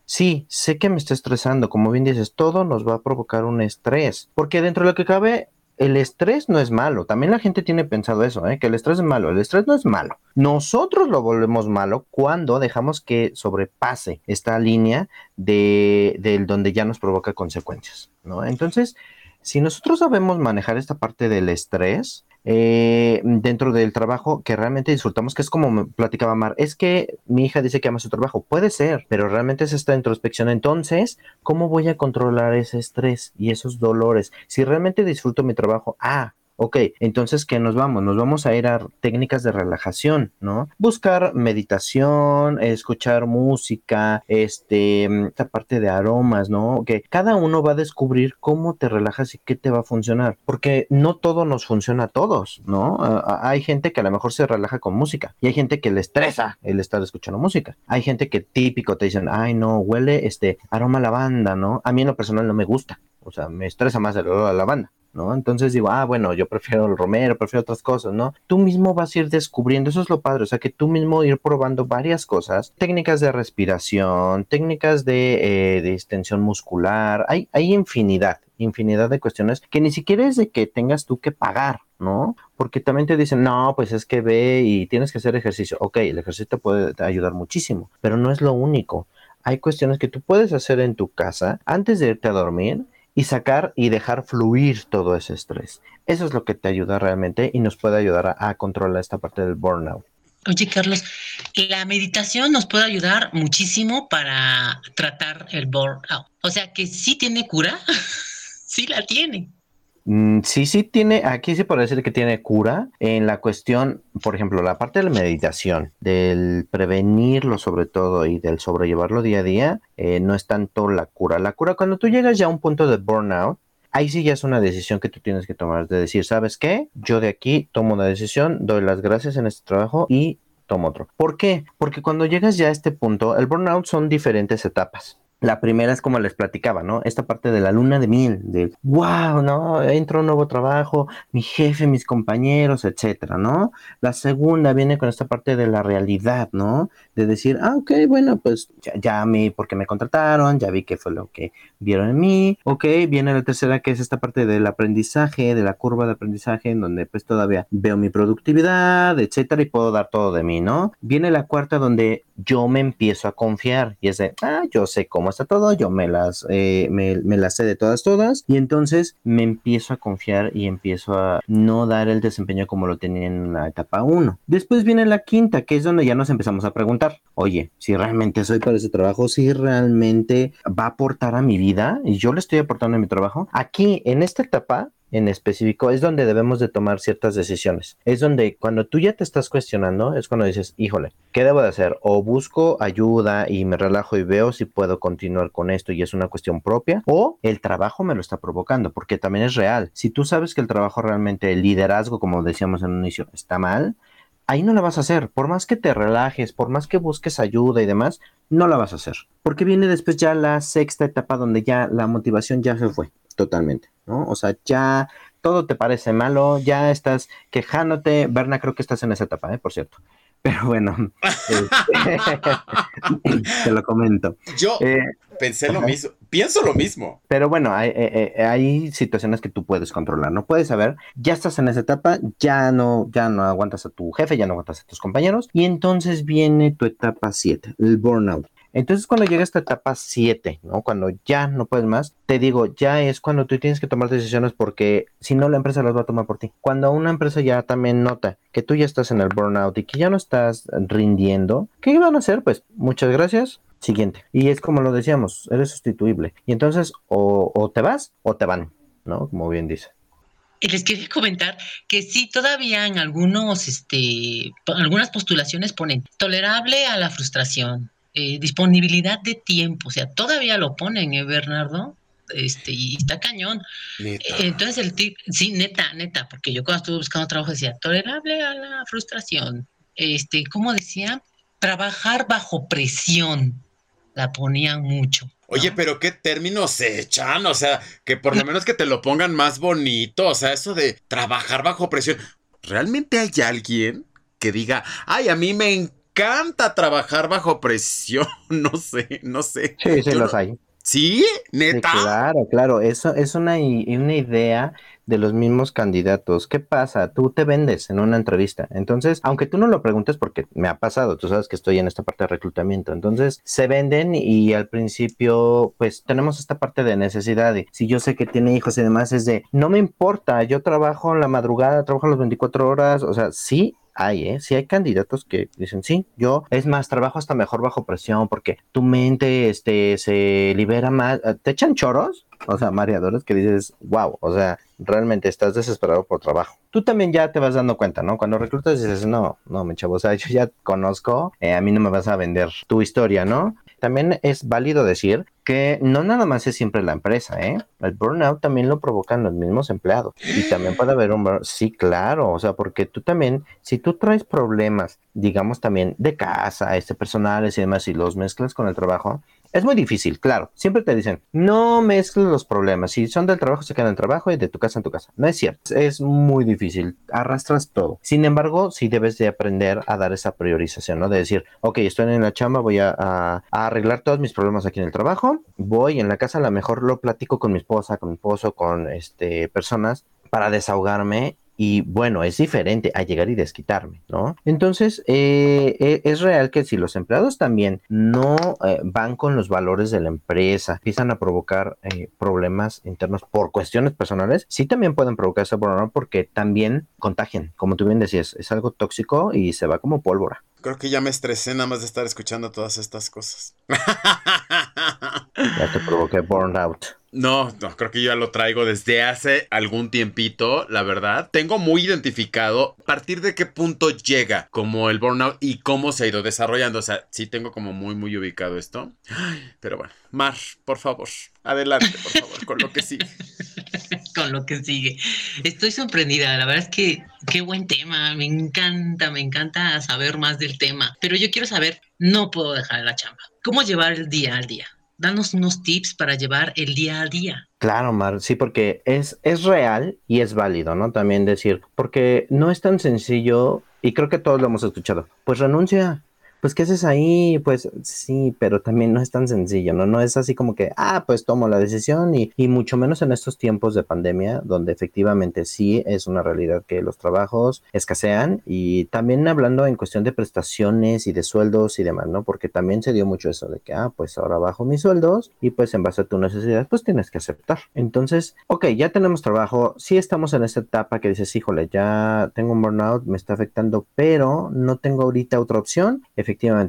[SPEAKER 6] sí, sé que me está estresando, como bien dices, todo nos va a provocar un estrés, porque dentro de lo que cabe, el estrés no es malo. También la gente tiene pensado eso, ¿eh? que el estrés es malo. El estrés no es malo. Nosotros lo volvemos malo cuando dejamos que sobrepase esta línea de, de donde ya nos provoca consecuencias, ¿no? Entonces, si nosotros sabemos manejar esta parte del estrés, eh, dentro del trabajo que realmente disfrutamos, que es como platicaba Mar, es que mi hija dice que ama su trabajo, puede ser, pero realmente es esta introspección. Entonces, ¿cómo voy a controlar ese estrés y esos dolores? Si realmente disfruto mi trabajo, ah, Ok, entonces, ¿qué nos vamos? Nos vamos a ir a técnicas de relajación, ¿no? Buscar meditación, escuchar música, este, esta parte de aromas, ¿no? Que cada uno va a descubrir cómo te relajas y qué te va a funcionar, porque no todo nos funciona a todos, ¿no? hay gente que a lo mejor se relaja con música y hay gente que le estresa el estar escuchando música. Hay gente que típico te dicen, ay, no, huele este aroma a lavanda, ¿no? A mí en lo personal no me gusta, o sea, me estresa más el olor a lavanda. ¿No? Entonces digo, ah, bueno, yo prefiero el romero, prefiero otras cosas, ¿no? Tú mismo vas a ir descubriendo, eso es lo padre, o sea, que tú mismo ir probando varias cosas, técnicas de respiración, técnicas de, eh, extensión muscular, hay, hay infinidad, infinidad de cuestiones que ni siquiera es de que tengas tú que pagar, ¿no? Porque también te dicen, no, pues es que ve y tienes que hacer ejercicio. Ok, el ejercicio te puede ayudar muchísimo, pero no es lo único. Hay cuestiones que tú puedes hacer en tu casa antes de irte a dormir y sacar y dejar fluir todo ese estrés. Eso es lo que te ayuda realmente y nos puede ayudar a, controlar esta parte del burnout.
[SPEAKER 5] Oye, Carlos, la meditación nos puede ayudar muchísimo para tratar el burnout. O sea que sí tiene cura, sí la tiene.
[SPEAKER 6] Mm, sí, sí tiene, aquí sí puede decir que tiene cura en la cuestión, por ejemplo, la parte de la meditación, del prevenirlo sobre todo y del sobrellevarlo día a día, eh, no es tanto la cura. La cura, cuando tú llegas ya a un punto de burnout, ahí sí ya es una decisión que tú tienes que tomar, de decir, ¿sabes qué? Yo de aquí tomo una decisión, doy las gracias en este trabajo y tomo otro. ¿Por qué? Porque cuando llegas ya a este punto, el burnout son diferentes etapas. La primera es como les platicaba, ¿no? Esta parte de la luna de miel, de wow, ¿no? Entro un nuevo trabajo, mi jefe, mis compañeros, etcétera, ¿no? La segunda viene con esta parte de la realidad, ¿no? De decir, ah, ok, bueno, pues ya, ya me, porque me contrataron, ya vi qué fue lo que vieron en mí, ok, viene la tercera que es esta parte del aprendizaje, de la curva de aprendizaje, en donde pues todavía veo mi productividad, etcétera, y puedo dar todo de mí, ¿no? Viene la cuarta donde yo me empiezo a confiar y es de, ah, yo sé cómo está todo, yo me las, eh, me las sé de todas, todas, y entonces me empiezo a confiar y empiezo a no dar el desempeño como lo tenía en la etapa 1. Después viene la quinta, que es donde ya nos empezamos a preguntar, oye, si realmente soy para ese trabajo, si realmente va a aportar a mi vida y yo le estoy aportando a mi trabajo. Aquí, en esta etapa, en específico es donde debemos de tomar ciertas decisiones. Es donde cuando tú ya te estás cuestionando, es cuando dices, híjole, ¿qué debo de hacer? O busco ayuda y me relajo y veo si puedo continuar con esto y es una cuestión propia, o el trabajo me lo está provocando, porque también es real. Si tú sabes que el trabajo realmente, el liderazgo, como decíamos en un inicio, está mal, ahí no la vas a hacer. Por más que te relajes, por más que busques ayuda y demás, no la vas a hacer. Porque viene después ya la sexta etapa donde ya la motivación ya se fue totalmente, ¿no? O sea, ya todo te parece malo, ya estás quejándote. Berna, creo que estás en esa etapa, ¿eh? Por cierto. Pero bueno, este, te lo comento.
[SPEAKER 1] Yo
[SPEAKER 6] Eh,
[SPEAKER 1] pensé lo mismo, pienso lo mismo.
[SPEAKER 6] pero bueno, hay, eh, eh, hay situaciones que tú puedes controlar, ¿no? Puedes saber, ya estás en esa etapa, ya no, ya no aguantas a tu jefe, ya no aguantas a tus compañeros, y entonces viene tu etapa 7, el burnout. Entonces cuando llega esta etapa 7, ¿no? Cuando ya no puedes más, te digo, ya es cuando tú tienes que tomar decisiones porque si no la empresa las va a tomar por ti. Cuando una empresa ya también nota que tú ya estás en el burnout y que ya no estás rindiendo, ¿qué van a hacer? Pues muchas gracias, siguiente. Y es como lo decíamos, eres sustituible. Y entonces o, te vas o te van, ¿no? Como bien dice.
[SPEAKER 5] Y les quería comentar que sí, todavía en algunos, este, algunas postulaciones ponen tolerable a la frustración, eh, disponibilidad de tiempo, o sea, todavía lo ponen, ¿eh, Bernardo? Este, y está cañón.
[SPEAKER 1] Neta.
[SPEAKER 5] Eh, Entonces el tip, sí, neta, neta, porque yo cuando estuve buscando trabajo decía, tolerable a la frustración. Este, ¿cómo decía? Trabajar bajo presión. La ponían mucho.
[SPEAKER 1] Oye, pero qué términos se echan, o sea, que por lo menos que te lo pongan más bonito, o sea, eso de trabajar bajo presión. ¿Realmente hay alguien que diga, ay, a mí me encanta trabajar bajo presión? No sé, no sé.
[SPEAKER 6] Sí, sí,
[SPEAKER 1] Yo
[SPEAKER 6] los
[SPEAKER 1] no-
[SPEAKER 6] hay.
[SPEAKER 1] ¿Sí?
[SPEAKER 6] Sí,
[SPEAKER 1] ¿Neta?
[SPEAKER 6] claro, claro, eso es una, una idea de los mismos candidatos. ¿Qué pasa? Tú te vendes en una entrevista. Entonces, aunque tú no lo preguntes, porque me ha pasado, tú sabes que estoy en esta parte de reclutamiento. Entonces, se venden y al principio, pues tenemos esta parte de necesidad. Si yo sé que tiene hijos y demás, es de, no me importa, yo trabajo en la madrugada, trabajo las 24 horas. O sea, sí, hay, ¿eh? Sí hay candidatos que dicen, sí, yo, es más, trabajo hasta mejor bajo presión porque tu mente, este, se libera más, eh, te echan choros, o sea, mareadores que dices, wow, o sea, realmente estás desesperado por trabajo. Tú también ya te vas dando cuenta, ¿no? Cuando reclutas dices, no, no, mi chavo, o sea, yo ya conozco, eh, a mí no me vas a vender tu historia, ¿no? También es válido decir que no nada más es siempre la empresa, ¿eh? El burnout también lo provocan los mismos empleados. Y también puede haber un burnout. Sí, claro, o sea, porque tú también, si tú traes problemas, digamos también de casa, este, personales y demás, y los mezclas con el trabajo, es muy difícil, claro. Siempre te dicen, no mezcles los problemas. Si son del trabajo, se quedan en trabajo y de tu casa en tu casa. No es cierto. Es muy difícil. Arrastras todo. Sin embargo, sí debes de aprender a dar esa priorización, ¿no? De decir, ok, estoy en la chamba, voy a, a- a arreglar todos mis problemas aquí en el trabajo. Voy en la casa, a lo mejor lo platico con mi esposa, con mi esposo, con este, personas para desahogarme y bueno, es diferente a llegar y desquitarme, ¿no? Entonces, eh, eh, es real que si los empleados también no eh, van con los valores de la empresa, empiezan a provocar eh, problemas internos por cuestiones personales, sí también pueden provocar ese burnout porque también contagian, como tú bien decías, es algo tóxico y se va como pólvora.
[SPEAKER 1] Creo que ya me estresé nada más de estar escuchando todas estas cosas.
[SPEAKER 6] Ya te provoqué burnout.
[SPEAKER 1] No, no, creo que yo ya lo traigo desde hace algún tiempito, la verdad. Tengo muy identificado a partir de qué punto llega como el burnout y cómo se ha ido desarrollando. O sea, sí tengo como muy, muy ubicado esto. Pero bueno, Mar, por favor, adelante, por favor, con lo que sí.
[SPEAKER 5] con lo que sigue. Estoy sorprendida, la verdad es que qué buen tema, me encanta, me encanta saber más del tema, pero yo quiero saber, no puedo dejar la chamba. ¿Cómo llevar el día al día? Danos unos tips para llevar el día al día.
[SPEAKER 6] Claro, Mar, sí, porque es, es real y es válido, ¿no? También decir, porque no es tan sencillo, y creo que todos lo hemos escuchado, pues renuncia, pues, ¿qué haces ahí? Pues sí, pero también no es tan sencillo, ¿no? No es así como que, ah, pues tomo la decisión y, y mucho menos en estos tiempos de pandemia, donde efectivamente sí es una realidad que los trabajos escasean y también hablando en cuestión de prestaciones y de sueldos y demás, ¿no? Porque también se dio mucho eso de que, ah, pues ahora bajo mis sueldos y pues en base a tu necesidad, pues tienes que aceptar. Entonces, ok, ya tenemos trabajo, sí estamos en esta etapa que dices, híjole, ya tengo un burnout, me está afectando, pero no tengo ahorita otra opción.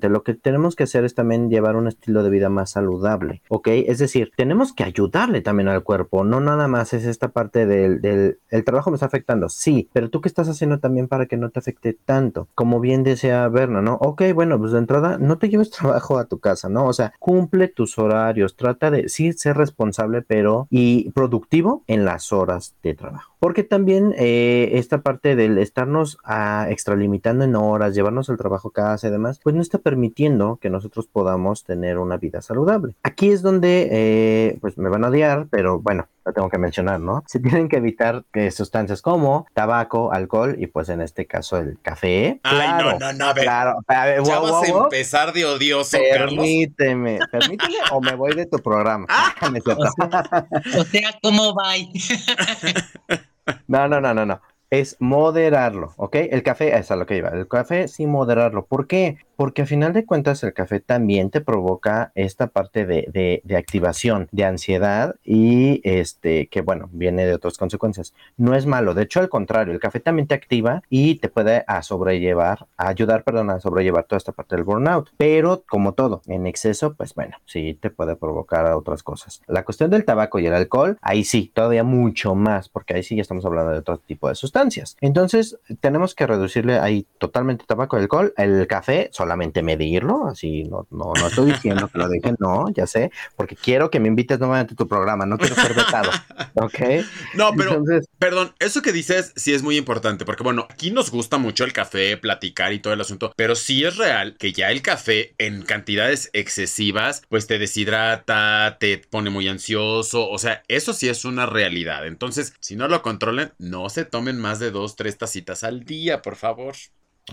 [SPEAKER 6] Lo que tenemos que hacer es también llevar un estilo de vida más saludable, ¿ok? Es decir, tenemos que ayudarle también al cuerpo, no nada más es esta parte del, del el trabajo me está afectando, sí, pero tú qué estás haciendo también para que no te afecte tanto, como bien decía Berna, ¿no? Ok, bueno, pues de entrada, no te lleves trabajo a tu casa, ¿no? O sea, cumple tus horarios, trata de sí ser responsable, pero y productivo en las horas de trabajo. Porque también eh, esta parte del estarnos a, ah, extralimitando en horas, llevarnos el trabajo a casa y demás, pues no está permitiendo que nosotros podamos tener una vida saludable. Aquí es donde, eh, pues me van a odiar, pero bueno, lo tengo que mencionar, ¿no? Se tienen que evitar que sustancias como tabaco, alcohol y pues en este caso el café.
[SPEAKER 1] Ay, no, no, no, a ver.
[SPEAKER 6] Claro,
[SPEAKER 1] ya vas a empezar de odioso,
[SPEAKER 6] permíteme, Permíteme o me voy de tu programa.
[SPEAKER 5] o sea, ¿cómo va?
[SPEAKER 6] no, no, no, no, no es moderarlo, ¿ok? El café, es a lo que iba, el café sí moderarlo. ¿Por qué? Porque a final de cuentas el café también te provoca esta parte de, de, activación, de ansiedad y este, que bueno, viene de otras consecuencias. No es malo, de hecho al contrario, el café también te activa y te puede a sobrellevar, a ayudar, perdón, a sobrellevar toda esta parte del burnout. Pero como todo, en exceso, pues bueno, sí te puede provocar otras cosas. La cuestión del tabaco y el alcohol, ahí sí, todavía mucho más, porque ahí sí ya estamos hablando de otro tipo de sustancias entonces, tenemos que reducirle ahí totalmente tabaco y alcohol. El café, solamente medirlo, así no, no, no estoy diciendo que lo dejen, no, ya sé, porque quiero que me invites nuevamente a tu programa, no quiero ser vetado, ¿ok?
[SPEAKER 1] No, pero, perdón, eso que dices sí es muy importante, porque bueno, aquí nos gusta mucho el café, platicar y todo el asunto, pero sí es real que ya el café en cantidades excesivas, pues te deshidrata, te pone muy ansioso, o sea, eso sí es una realidad. Entonces, si no lo controlen, no se tomen más de dos, tres tacitas al día, por favor.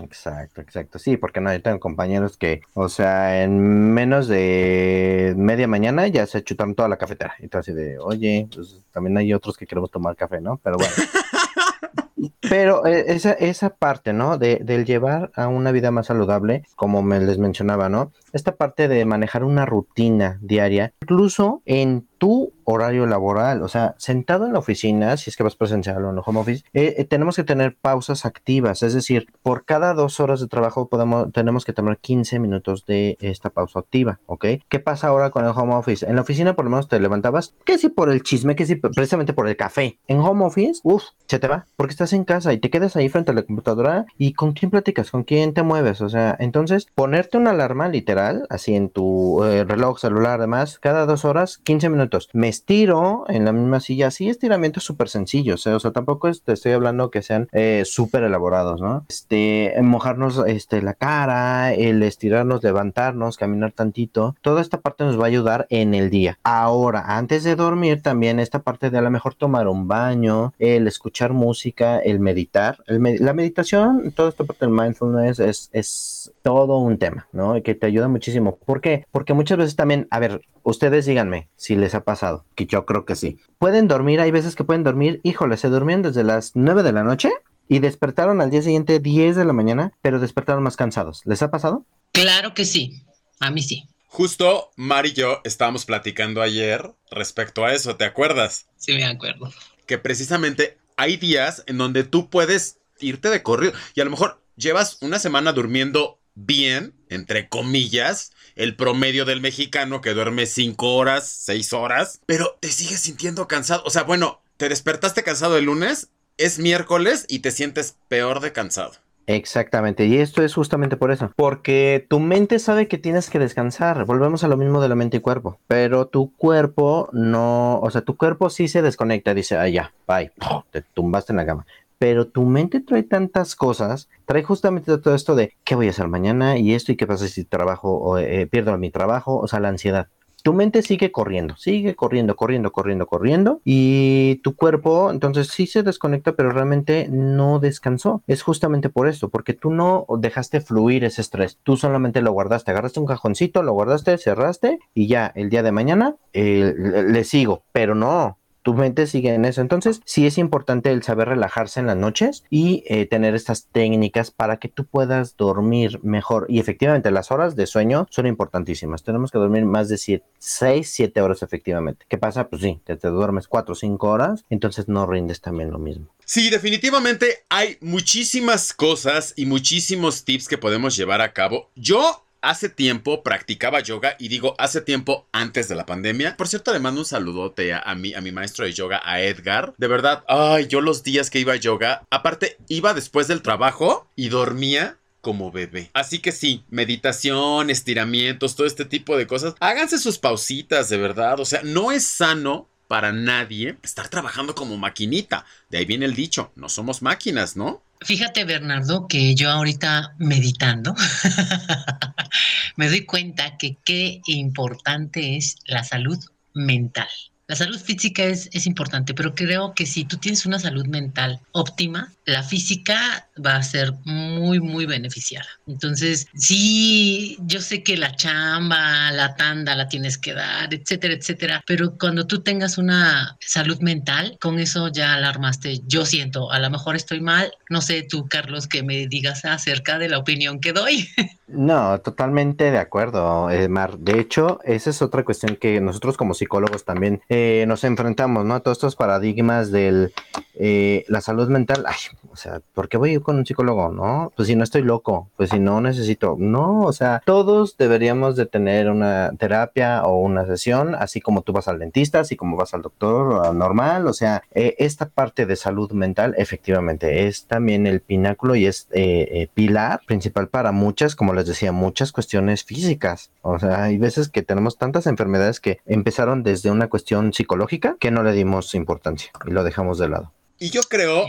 [SPEAKER 6] Exacto, exacto. Sí, porque no, yo tengo compañeros que, o sea, en menos de media mañana ya se chutaron toda la cafetera. Y así de, oye, pues también hay otros que queremos tomar café, ¿no? Pero bueno. Pero eh, esa, esa parte, ¿no? De, del llevar a una vida más saludable, como me les mencionaba, ¿no? Esta parte de manejar una rutina diaria, incluso en tu horario laboral, o sea, sentado en la oficina, si es que vas presencial o en el home office, eh, eh, tenemos que tener pausas activas, es decir, por cada dos horas de trabajo podemos, tenemos que tener 15 minutos de esta pausa activa, ¿ok? ¿Qué pasa ahora con el home office? En la oficina por lo menos te levantabas, que si por el chisme, que si precisamente por el café. En home office, uff, se te va, porque estás en casa y te quedas ahí frente a la computadora y con quién platicas, con quién te mueves, o sea, entonces ponerte una alarma literal, así en tu eh, reloj celular, además, cada dos horas, 15 minutos me estiro en la misma silla, así estiramientos súper sencillos, ¿eh? o sea, tampoco te estoy hablando que sean eh, súper elaborados, ¿no? Este, mojarnos este, la cara, el estirarnos, levantarnos, caminar tantito, toda esta parte nos va a ayudar en el día. Ahora, antes de dormir, también esta parte de a lo mejor tomar un baño, el escuchar música, el meditar, la meditación, toda esta parte del mindfulness es, es todo un tema, ¿no? Que te ayuda muchísimo. ¿Por qué? Porque muchas veces también, a ver, ustedes díganme si les ha pasado, que yo creo que sí. Pueden dormir, hay veces que pueden dormir, híjole, se durmieron desde las 9 de la noche y despertaron al día siguiente 10 de la mañana, pero despertaron más cansados. ¿Les ha pasado?
[SPEAKER 5] Claro que sí, a mí sí.
[SPEAKER 1] Justo Mari y yo estábamos platicando ayer respecto a eso, ¿te acuerdas?
[SPEAKER 5] Sí, me acuerdo.
[SPEAKER 1] Que precisamente hay días en donde tú puedes irte de corrido y a lo mejor llevas una semana durmiendo bien, entre comillas, el promedio del mexicano que duerme 5 horas, 6 horas, pero te sigues sintiendo cansado. O sea, bueno, te despertaste cansado el lunes, es miércoles y te sientes peor de cansado.
[SPEAKER 6] Exactamente, y esto es justamente por eso, porque tu mente sabe que tienes que descansar, volvemos a lo mismo de la mente y cuerpo, pero tu cuerpo no, o sea, tu cuerpo sí se desconecta, dice, ah, ya, bye, te tumbaste en la cama, pero tu mente trae tantas cosas, trae justamente todo esto de qué voy a hacer mañana y esto y qué pasa si trabajo o eh, pierdo mi trabajo, o sea, la ansiedad. tu mente sigue corriendo, sigue corriendo, corriendo, corriendo, corriendo y tu cuerpo entonces sí se desconecta, pero realmente no descansó. Es justamente por esto, porque tú no dejaste fluir ese estrés, tú solamente lo guardaste, agarraste un cajoncito, lo guardaste, cerraste y ya el día de mañana eh, le sigo, pero no, tu mente sigue en eso. Entonces, sí es importante el saber relajarse en las noches y eh, tener estas técnicas para que tú puedas dormir mejor. Y efectivamente, las horas de sueño son importantísimas. Tenemos que dormir más de 6, 7 horas efectivamente. ¿Qué pasa? Pues sí, te, te duermes 4 o 5 horas, entonces no rindes también lo mismo.
[SPEAKER 1] Sí, definitivamente hay muchísimas cosas y muchísimos tips que podemos llevar a cabo. Yo hace tiempo practicaba yoga y digo hace tiempo antes de la pandemia. Por cierto, le mando un saludote a, mi, a mi maestro de yoga, a Edgar. De verdad, ay, yo los días que iba a yoga, aparte iba después del trabajo y dormía como bebé. Así que sí, meditación, estiramientos, todo este tipo de cosas. Háganse sus pausitas, de verdad. O sea, no es sano para nadie estar trabajando como maquinita. De ahí viene el dicho, no somos máquinas, ¿no?
[SPEAKER 5] Fíjate, Bernardo, que yo ahorita meditando me doy cuenta que qué importante es la salud mental. La salud física es, es, importante, pero creo que si tú tienes una salud mental óptima, la física va a ser muy, muy beneficiada. Entonces, sí, yo sé que la chamba, la tanda la tienes que dar, etcétera, etcétera, pero cuando tú tengas una salud mental, con eso ya alarmaste. Yo siento, a lo mejor estoy mal, no sé tú, Carlos, que me digas acerca de la opinión que doy.
[SPEAKER 6] No, totalmente de acuerdo, Mar. De hecho, esa es otra cuestión que nosotros como psicólogos también eh, nos enfrentamos, ¿no? A todos estos paradigmas de eh, la salud mental. Ay, o sea, ¿por qué voy con un psicólogo? No, pues si no estoy loco, pues si no necesito. No, o sea, todos deberíamos de tener una terapia o una sesión, así como tú vas al dentista, así como vas al doctor normal. O sea, eh, esta parte de salud mental efectivamente es también el pináculo y es pilar principal para muchas, como les decía, muchas cuestiones físicas. O sea, hay veces que tenemos tantas enfermedades que empezaron desde una cuestión psicológica que no le dimos importancia y lo dejamos de lado.
[SPEAKER 1] Y yo creo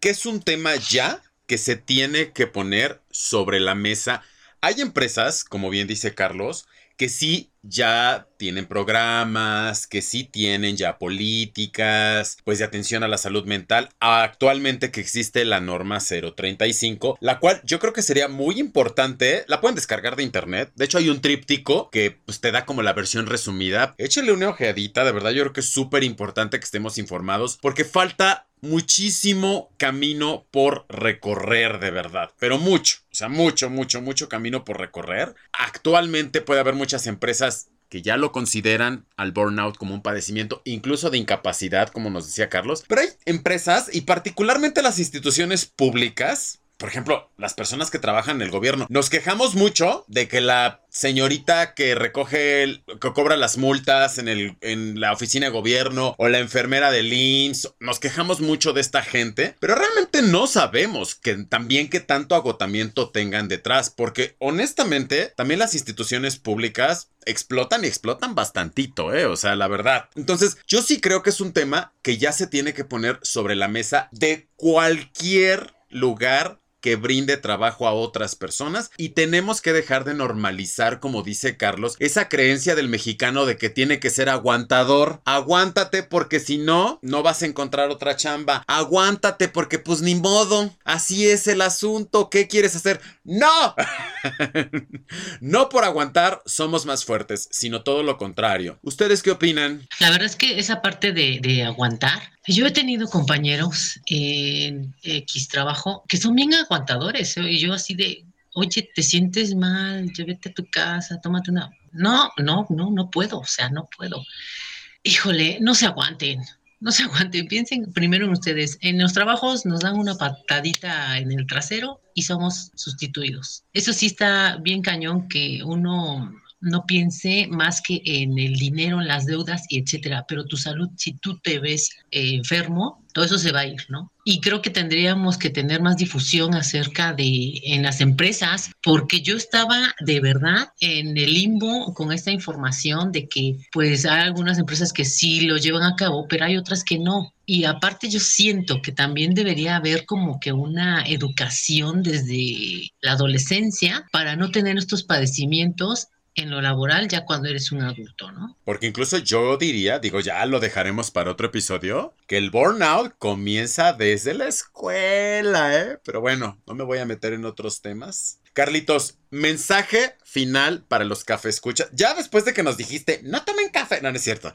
[SPEAKER 1] que es un tema ya que se tiene que poner sobre la mesa. Hay empresas, como bien dice Carlos, que sí ya tienen programas, que sí tienen ya políticas, pues de atención a la salud mental. Actualmente que existe la norma 035, la cual yo creo que sería muy importante, la pueden descargar de internet. De hecho hay un tríptico que pues, te da como la versión resumida. Échale una ojeadita, de verdad yo creo que es súper importante que estemos informados porque falta muchísimo camino por recorrer de verdad, pero mucho, o sea, mucho, mucho, mucho camino por recorrer. Actualmente puede haber muchas empresas que ya lo consideran al burnout como un padecimiento, incluso de incapacidad, como nos decía Carlos, pero hay empresas y particularmente las instituciones públicas por ejemplo, las personas que trabajan en el gobierno, nos quejamos mucho de que la señorita que recoge, que cobra las multas en, el, en la oficina de gobierno o la enfermera del IMSS, nos quejamos mucho de esta gente, pero realmente no sabemos que también qué tanto agotamiento tengan detrás, porque honestamente también las instituciones públicas explotan y explotan bastantito, ¿eh? O sea, la verdad. Entonces, yo sí creo que es un tema que ya se tiene que poner sobre la mesa de cualquier lugar que brinde trabajo a otras personas y tenemos que dejar de normalizar, como dice Carlos, esa creencia del mexicano de que tiene que ser aguantador. Aguántate porque si no, no vas a encontrar otra chamba. Aguántate porque pues ni modo. Así es el asunto. ¿Qué quieres hacer? No. no por aguantar somos más fuertes, sino todo lo contrario. ¿Ustedes qué opinan?
[SPEAKER 5] La verdad es que esa parte de, de aguantar yo he tenido compañeros en X trabajo que son bien aguantadores. ¿eh? Y yo así de, oye, te sientes mal, vete a tu casa, tómate una... No, no, no, no puedo, o sea, no puedo. Híjole, no se aguanten, no se aguanten. Piensen primero en ustedes. En los trabajos nos dan una patadita en el trasero y somos sustituidos. Eso sí está bien cañón que uno no piense más que en el dinero, en las deudas y etcétera. Pero tu salud, si tú te ves eh, enfermo, todo eso se va a ir, ¿no? Y creo que tendríamos que tener más difusión acerca de en las empresas, porque yo estaba de verdad en el limbo con esta información de que pues hay algunas empresas que sí lo llevan a cabo, pero hay otras que no. Y aparte yo siento que también debería haber como que una educación desde la adolescencia para no tener estos padecimientos en lo laboral ya cuando eres un adulto, ¿no?
[SPEAKER 1] Porque incluso yo diría, digo, ya lo dejaremos para otro episodio, que el burnout comienza desde la escuela, ¿eh? Pero bueno, no me voy a meter en otros temas. Carlitos, mensaje final para los café escuchas. Ya después de que nos dijiste, no tomen café. No, no es cierto.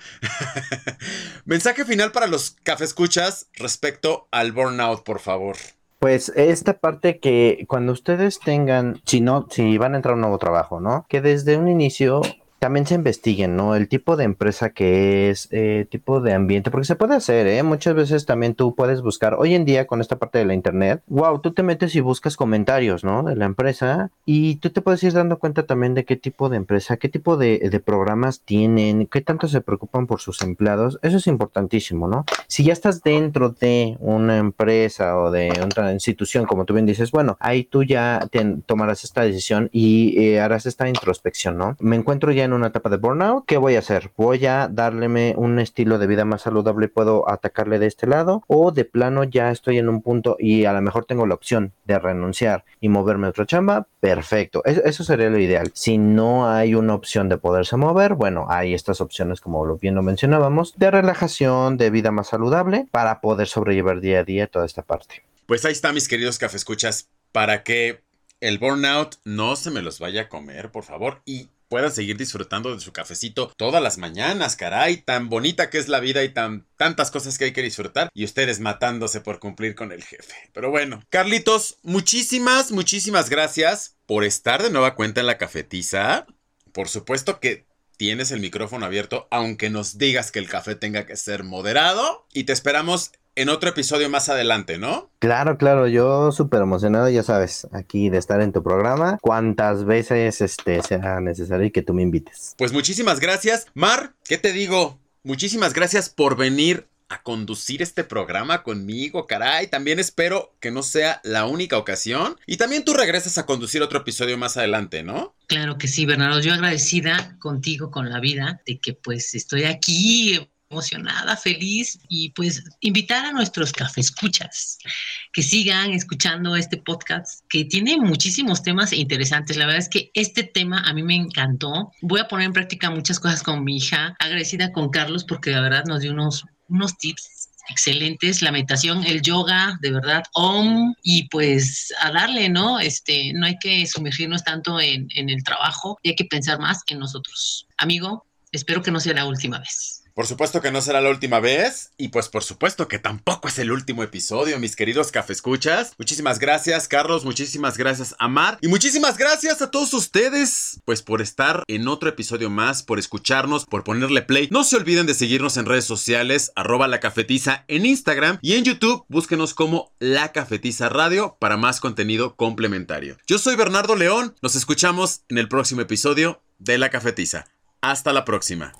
[SPEAKER 1] mensaje final para los café escuchas respecto al burnout, por favor.
[SPEAKER 6] Pues esta parte que cuando ustedes tengan, si no, si van a entrar a un nuevo trabajo, ¿no? Que desde un inicio también se investiguen, ¿no? El tipo de empresa que es, eh, tipo de ambiente, porque se puede hacer, ¿eh? Muchas veces también tú puedes buscar, hoy en día con esta parte de la internet, wow, tú te metes y buscas comentarios, ¿no? De la empresa y tú te puedes ir dando cuenta también de qué tipo de empresa, qué tipo de, programas tienen, qué tanto se preocupan por sus empleados. Eso es importantísimo, ¿no? Si ya estás dentro de una empresa o de otra institución, como tú bien dices, bueno, ahí tú ya tomarás esta decisión y eh, harás esta introspección, ¿no? Me encuentro ya en una etapa de burnout, ¿qué voy a hacer? ¿Voy a darle un estilo de vida más saludable? ¿Puedo atacarle de este lado? ¿O de plano ya estoy en un punto y a lo mejor tengo la opción de renunciar y moverme a otra chamba? Perfecto, eso, sería lo ideal. Si no hay una opción de poderse mover, bueno, hay estas opciones como bien lo mencionábamos, de relajación, de vida más saludable para poder sobrellevar día a día toda esta parte.
[SPEAKER 1] Pues ahí está, mis queridos café escuchas, para que el burnout no se me los vaya a comer, por favor. Y puedan seguir disfrutando de su cafecito todas las mañanas, caray, tan bonita que es la vida y tan tantas cosas que hay que disfrutar y ustedes matándose por cumplir con el jefe. Pero bueno, Carlitos, muchísimas, muchísimas gracias por estar de nueva cuenta en la cafetiza. Por supuesto que tienes el micrófono abierto, aunque nos digas que el café tenga que ser moderado. Y te esperamos en otro episodio más adelante, ¿no?
[SPEAKER 6] Claro, claro, yo súper emocionado, ya sabes, aquí de estar en tu programa, cuantas veces este, sea necesario y que tú me invites.
[SPEAKER 1] Pues muchísimas gracias. Mar, ¿qué te digo? Muchísimas gracias por venir a conducir este programa conmigo, caray. También espero que no sea la única ocasión. Y también tú regresas a conducir otro episodio más adelante, ¿no?
[SPEAKER 5] Claro que sí, Bernardo. Yo agradecida contigo, con la vida, de que pues estoy aquí emocionada, feliz y pues invitar a nuestros café escuchas que sigan escuchando este podcast que tiene muchísimos temas interesantes. La verdad es que este tema a mí me encantó. Voy a poner en práctica muchas cosas con mi hija, agradecida con Carlos porque la verdad nos dio unos, unos tips excelentes, la meditación, el yoga, de verdad, om, y pues a darle, ¿no? Este, no hay que sumergirnos tanto en, en el trabajo y hay que pensar más en nosotros. Amigo, espero que no sea la última vez.
[SPEAKER 1] Por supuesto que no será la última vez y pues por supuesto que tampoco es el último episodio, mis queridos cafescuchas. Muchísimas gracias, Carlos, muchísimas gracias, Amar y muchísimas gracias a todos ustedes pues por estar en otro episodio más, por escucharnos, por ponerle play. No se olviden de seguirnos en redes sociales, arroba la cafetiza en Instagram y en YouTube, búsquenos como La Cafetiza Radio para más contenido complementario. Yo soy Bernardo León, nos escuchamos en el próximo episodio de La Cafetiza. Hasta la próxima.